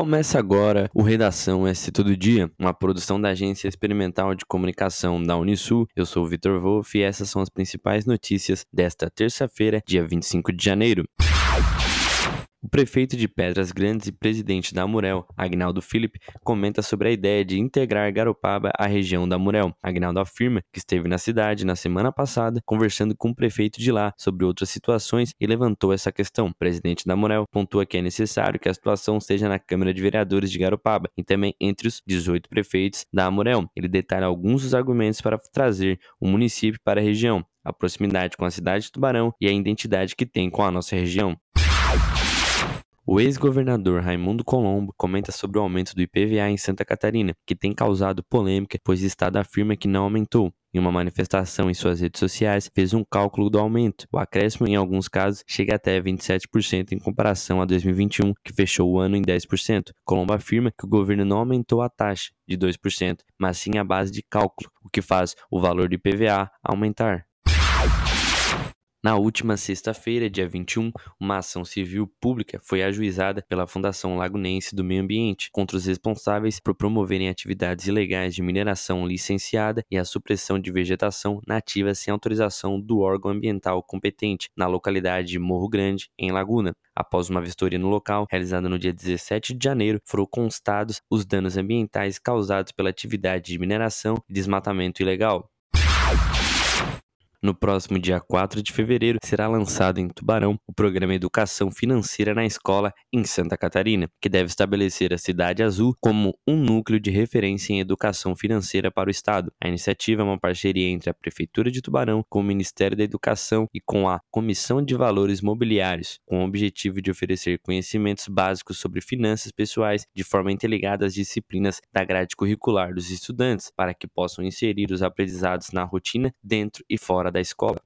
Começa agora o Redação S Todo Dia, uma produção da Agência Experimental de Comunicação da Unisul. Eu sou o Vitor Wolff e essas são as principais notícias desta terça-feira, dia 25 de janeiro. O prefeito de Pedras Grandes e presidente da Amurel, Agnaldo Felipe, comenta sobre a ideia de integrar Garopaba à região da Amurel. Agnaldo afirma que esteve na cidade na semana passada conversando com o prefeito de lá sobre outras situações e levantou essa questão. O presidente da Amurel pontua que é necessário que a situação esteja na Câmara de Vereadores de Garopaba e também entre os 18 prefeitos da Amurel. Ele detalha alguns dos argumentos para trazer o município para a região, a proximidade com a cidade de Tubarão e a identidade que tem com a nossa região. O ex-governador Raimundo Colombo comenta sobre o aumento do IPVA em Santa Catarina, que tem causado polêmica, pois o Estado afirma que não aumentou. Em uma manifestação em suas redes sociais, fez um cálculo do aumento. O acréscimo, em alguns casos, chega até 27% em comparação a 2021, que fechou o ano em 10%. Colombo afirma que o governo não aumentou a taxa de 2%, mas sim a base de cálculo, o que faz o valor do IPVA aumentar. Na última sexta-feira, dia 21, uma ação civil pública foi ajuizada pela Fundação Lagunense do Meio Ambiente contra os responsáveis por promoverem atividades ilegais de mineração licenciada e a supressão de vegetação nativa sem autorização do órgão ambiental competente na localidade de Morro Grande, em Laguna. Após uma vistoria no local, realizada no dia 17 de janeiro, foram constados os danos ambientais causados pela atividade de mineração e desmatamento ilegal. No próximo dia 4 de fevereiro, será lançado em Tubarão o programa Educação Financeira na Escola em Santa Catarina, que deve estabelecer a Cidade Azul como um núcleo de referência em educação financeira para o Estado. A iniciativa é uma parceria entre a Prefeitura de Tubarão com o Ministério da Educação e com a Comissão de Valores Mobiliários, com o objetivo de oferecer conhecimentos básicos sobre finanças pessoais de forma interligada às disciplinas da grade curricular dos estudantes, para que possam inserir os aprendizados na rotina dentro e fora da escola.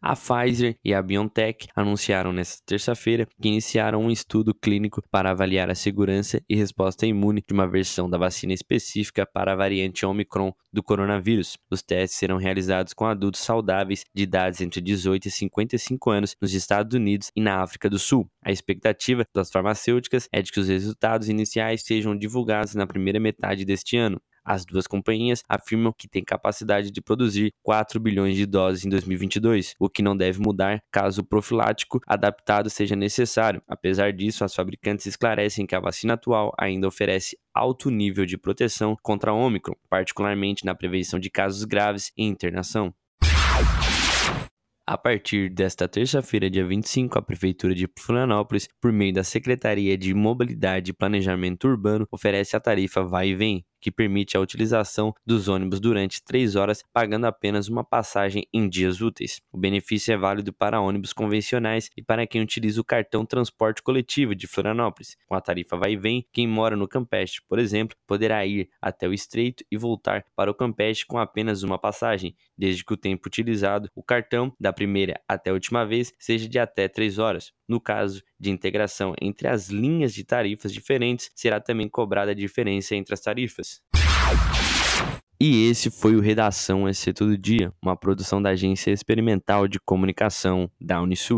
A Pfizer e a BioNTech anunciaram nesta terça-feira que iniciaram um estudo clínico para avaliar a segurança e resposta imune de uma versão da vacina específica para a variante Omicron do coronavírus. Os testes serão realizados com adultos saudáveis de idades entre 18 e 55 anos nos Estados Unidos e na África do Sul. A expectativa das farmacêuticas é de que os resultados iniciais sejam divulgados na primeira metade deste ano. As duas companhias afirmam que têm capacidade de produzir 4 bilhões de doses em 2022, o que não deve mudar caso o profilático adaptado seja necessário. Apesar disso, as fabricantes esclarecem que a vacina atual ainda oferece alto nível de proteção contra a Omicron, particularmente na prevenção de casos graves e internação. A partir desta terça-feira, dia 25, a Prefeitura de Florianópolis, por meio da Secretaria de Mobilidade e Planejamento Urbano, oferece a tarifa Vai e Vem, que permite a utilização dos ônibus durante três horas, pagando apenas uma passagem em dias úteis. O benefício é válido para ônibus convencionais e para quem utiliza o cartão transporte coletivo de Florianópolis. Com a tarifa vai e vem, quem mora no Campeste, por exemplo, poderá ir até o Estreito e voltar para o Campeste com apenas uma passagem, desde que o tempo utilizado, o cartão, da primeira até a última vez, seja de até três horas. No caso de integração entre as linhas de tarifas diferentes, será também cobrada a diferença entre as tarifas. E esse foi o Redação SC Todo Dia, uma produção da Agência Experimental de Comunicação da Unisul.